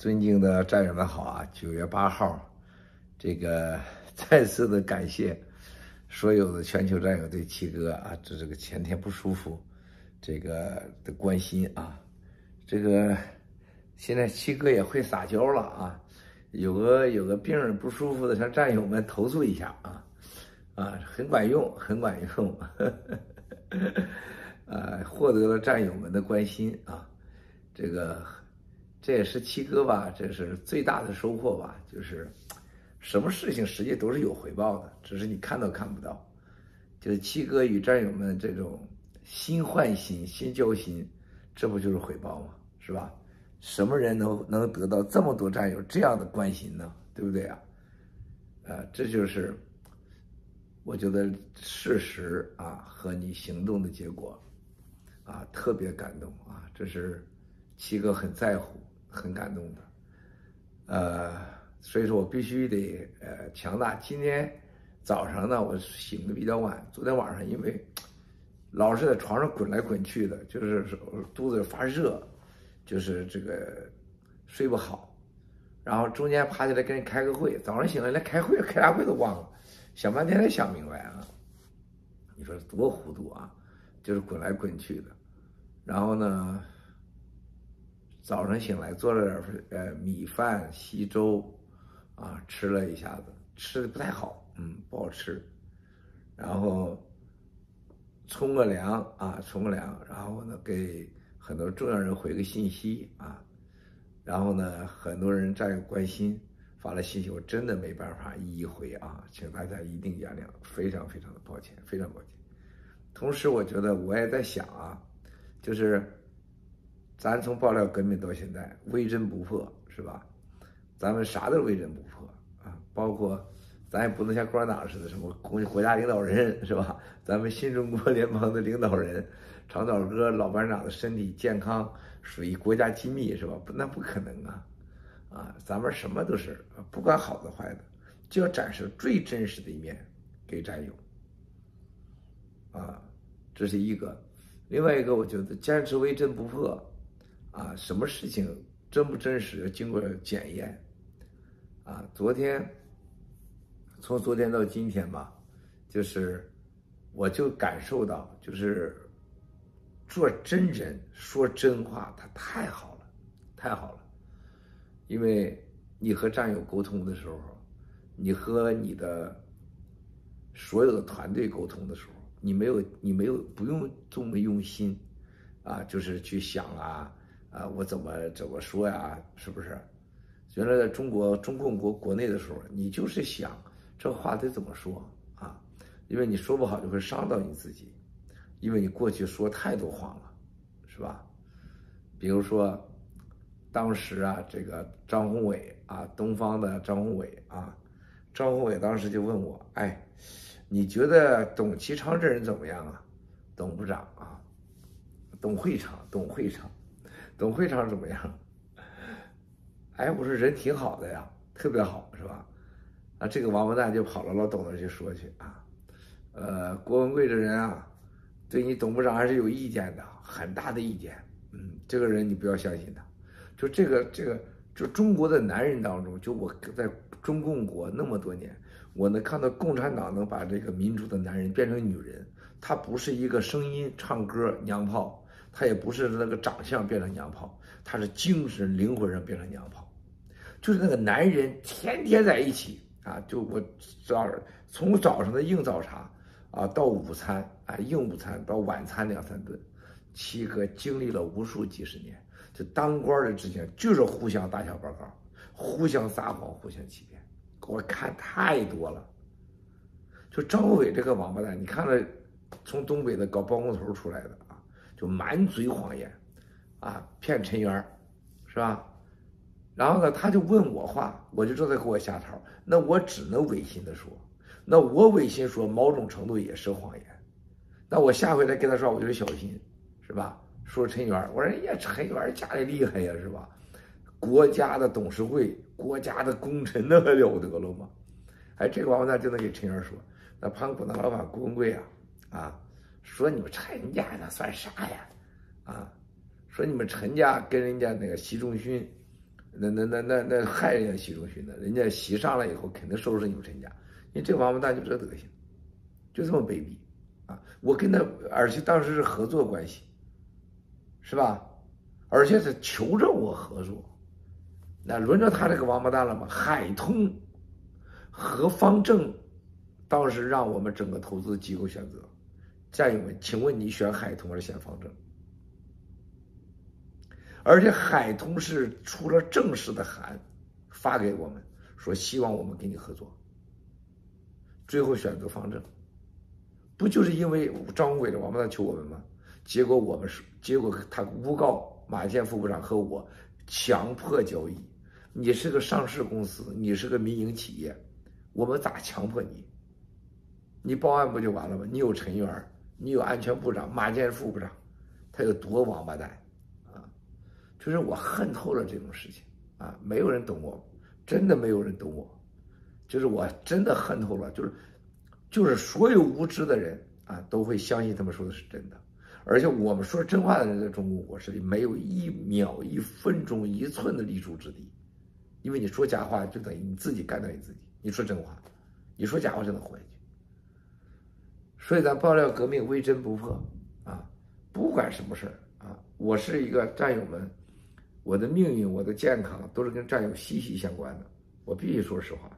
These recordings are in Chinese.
尊敬的战友们好啊！九月八号，这个 再次的感谢所有的全球战友对七哥啊，这这个前天不舒服，这个的关心啊，这个现在七哥也会撒娇了啊，有个有个病不舒服的，向战友们投诉一下啊，啊，很管用，很管用，呵呵呃，获得了战友们的关心啊。这个，这也是七哥吧，这是最大的收获吧。就是，什么事情实际都是有回报的，只是你看都看不到。就是七哥与战友们这种心换心、心交心，这不就是回报吗？是吧？什么人能能得到这么多战友这样的关心呢？对不对啊？呃，这就是我觉得事实啊和你行动的结果啊，特别感动啊，这是。七哥很在乎，很感动的，呃，所以说我必须得呃强大。今天早上呢，我醒的比较晚，昨天晚上因为老是在床上滚来滚去的，就是肚子发热，就是这个睡不好，然后中间爬起来跟人开个会，早上醒来连开会开啥会都忘了，想半天才想明白啊，你说多糊涂啊，就是滚来滚去的，然后呢。早上醒来做了点呃米饭稀粥，啊吃了一下子，吃的不太好，嗯不好吃，然后冲个凉啊冲个凉，然后呢给很多重要人回个信息啊，然后呢很多人战友关心发了信息，我真的没办法一一回啊，请大家一定原谅，非常非常的抱歉，非常抱歉。同时我觉得我也在想啊，就是。咱从爆料革命到现在，微针不破，是吧？咱们啥都微针不破啊，包括咱也不能像共产党似的，什么国国家领导人，是吧？咱们新中国联邦的领导人，长岛哥老班长的身体健康属于国家机密，是吧？不，那不可能啊！啊，咱们什么都是不管好的坏的，就要展示最真实的一面给战友。啊，这是一个。另外一个，我觉得坚持微针不破。啊，什么事情真不真实，经过检验。啊，昨天，从昨天到今天吧，就是，我就感受到，就是，做真人说真话，他太好了，太好了。因为你和战友沟通的时候，你和你的所有的团队沟通的时候，你没有，你没有不用这么用心，啊，就是去想啊。啊，我怎么怎么说呀？是不是？原来在中国中共国国内的时候，你就是想这话得怎么说啊？因为你说不好就会伤到你自己，因为你过去说太多谎了，是吧？比如说，当时啊，这个张宏伟啊，东方的张宏伟啊，张宏伟当时就问我，哎，你觉得董其昌这人怎么样啊？董部长啊，董会长，董会长。董会长怎么样？哎，我说人挺好的呀，特别好，是吧？啊，这个王八蛋就跑到老董那去说去啊。呃，郭文贵这人啊，对你董部长还是有意见的，很大的意见。嗯，这个人你不要相信他。就这个这个，就中国的男人当中，就我在中共国那么多年，我能看到共产党能把这个民主的男人变成女人，他不是一个声音唱歌娘炮。他也不是那个长相变成娘炮，他是精神灵魂上变成娘炮，就是那个男人天天在一起啊，就我早从早上的硬早茶啊到午餐啊硬午餐到晚餐两三顿，七哥经历了无数几十年，就当官的之前就是互相打小报告，互相撒谎，互相欺骗，我看太多了。就张伟这个王八蛋，你看了从东北的搞包工头出来的。就满嘴谎言，啊，骗陈元，是吧？然后呢，他就问我话，我就知道他给我下套，那我只能违心的说，那我违心说，某种程度也是谎言，那我下回来跟他说，我就小心，是吧？说陈元，我说哎呀，陈元家里厉害呀，是吧？国家的董事会，国家的功臣，那还了得了吗？哎，这个王八蛋就能给陈元说，那盘古那老板郭文贵啊，啊。说你们陈家那算啥呀？啊，说你们陈家跟人家那个习仲勋，那那那那那害人家习仲勋的，人家习上来以后肯定收拾你们陈家，你这王八蛋就这德行，就这么卑鄙啊！我跟他，而且当时是合作关系，是吧？而且是求着我合作，那轮着他这个王八蛋了吗？海通和方正，当时让我们整个投资机构选择，战友们，请问你选海通还是选方正？而且海通是出了正式的函，发给我们说希望我们跟你合作。最后选择方正，不就是因为张文伟的王八蛋求我们吗？结果我们是，结果他诬告马建副部长和我强迫交易。你是个上市公司，你是个民营企业，我们咋强迫你？你报案不就完了吗？你有陈元，你有安全部长马建副部长，他有多王八蛋啊？就是我恨透了这种事情啊！没有人懂我，真的没有人懂我。就是我真的恨透了，就是，就是所有无知的人啊，都会相信他们说的是真的。而且我们说真话的人，在中国国势里没有一秒、一分钟、一寸的立足之地，因为你说假话就等于你自己干掉你自己。你说真话，你说假话就能活下去。所以咱爆料革命微针不破啊！不管什么事儿啊，我是一个战友们。我的命运，我的健康，都是跟战友息息相关的。我必须说实话。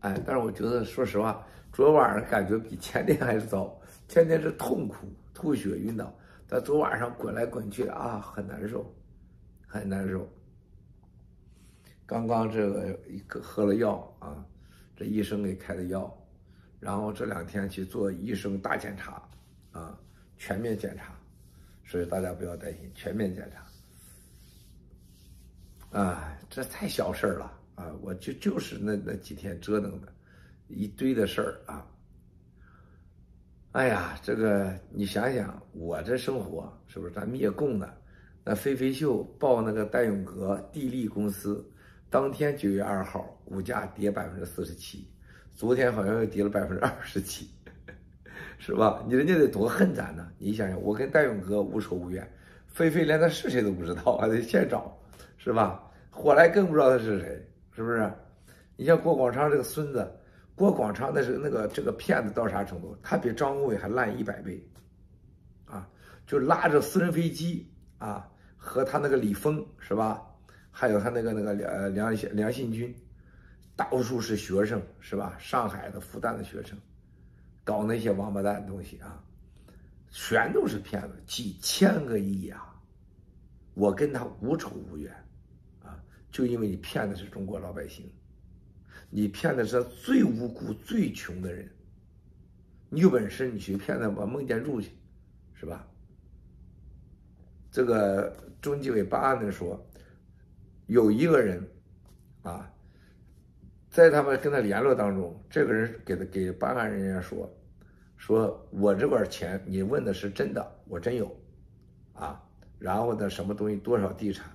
哎，但是我觉得，说实话，昨晚上感觉比前天还是糟。前天是痛苦、吐血、晕倒，但昨晚上滚来滚去啊，很难受，很难受。刚刚这个一个喝了药啊，这医生给开的药，然后这两天去做医生大检查啊，全面检查。所以大家不要担心，全面检查。啊，这太小事儿了啊！我就就是那那几天折腾的，一堆的事儿啊。哎呀，这个你想想，我这生活是不是？咱灭共的，那飞飞秀报那个戴永革地利公司，当天九月二号股价跌百分之四十七，昨天好像又跌了百分之二十七。是吧？你人家得多恨咱呢！你想想，我跟戴永哥无仇无怨，菲菲连他是谁都不知道，还得现找，是吧？火来更不知道他是谁，是不是？你像郭广昌这个孙子，郭广昌那是那个这个骗子到啥程度？他比张宏伟还烂一百倍，啊，就拉着私人飞机啊，和他那个李峰是吧？还有他那个那个梁梁梁信军，到处是学生是吧？上海的、复旦的学生。搞那些王八蛋东西啊，全都是骗子，几千个亿啊！我跟他无仇无怨，啊，就因为你骗的是中国老百姓，你骗的是最无辜、最穷的人。你有本事你去骗他把孟建柱去，是吧？这个中纪委办案的说，有一个人，啊。在他们跟他联络当中，这个人给他给办案人员说：“说我这块钱你问的是真的，我真有，啊，然后呢，什么东西多少地产？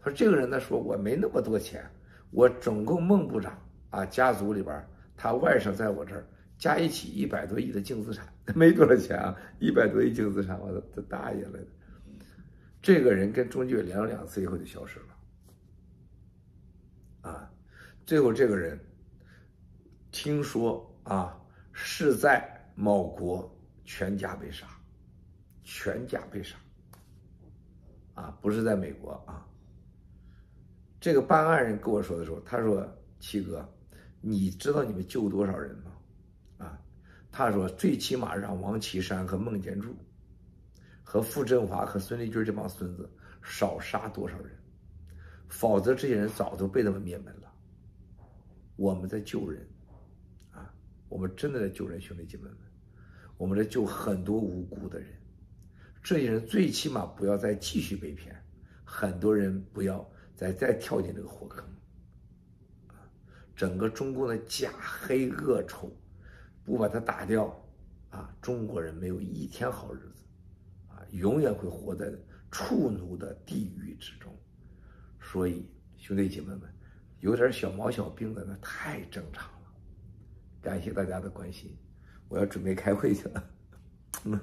他说这个人呢说我没那么多钱，我总共孟部长啊家族里边他外甥在我这儿加一起一百多亿的净资产，没多少钱啊，一百多亿净资产，我的大爷了。这个人跟中纪委联络两次以后就消失了，啊。”最后这个人，听说啊是在某国全家被杀，全家被杀，啊不是在美国啊。这个办案人跟我说的时候，他说：“七哥，你知道你们救多少人吗？”啊，他说最起码让王岐山和孟建柱，和傅振华和孙立军这帮孙子少杀多少人，否则这些人早都被他们灭门了。我们在救人，啊，我们真的在救人，兄弟姐妹们，我们在救很多无辜的人，这些人最起码不要再继续被骗，很多人不要再再跳进这个火坑，啊，整个中共的假黑恶丑，不把它打掉，啊，中国人没有一天好日子，啊，永远会活在畜奴的地狱之中，所以兄弟姐妹们。有点小毛小病的那太正常了，感谢大家的关心，我要准备开会去了，嗯。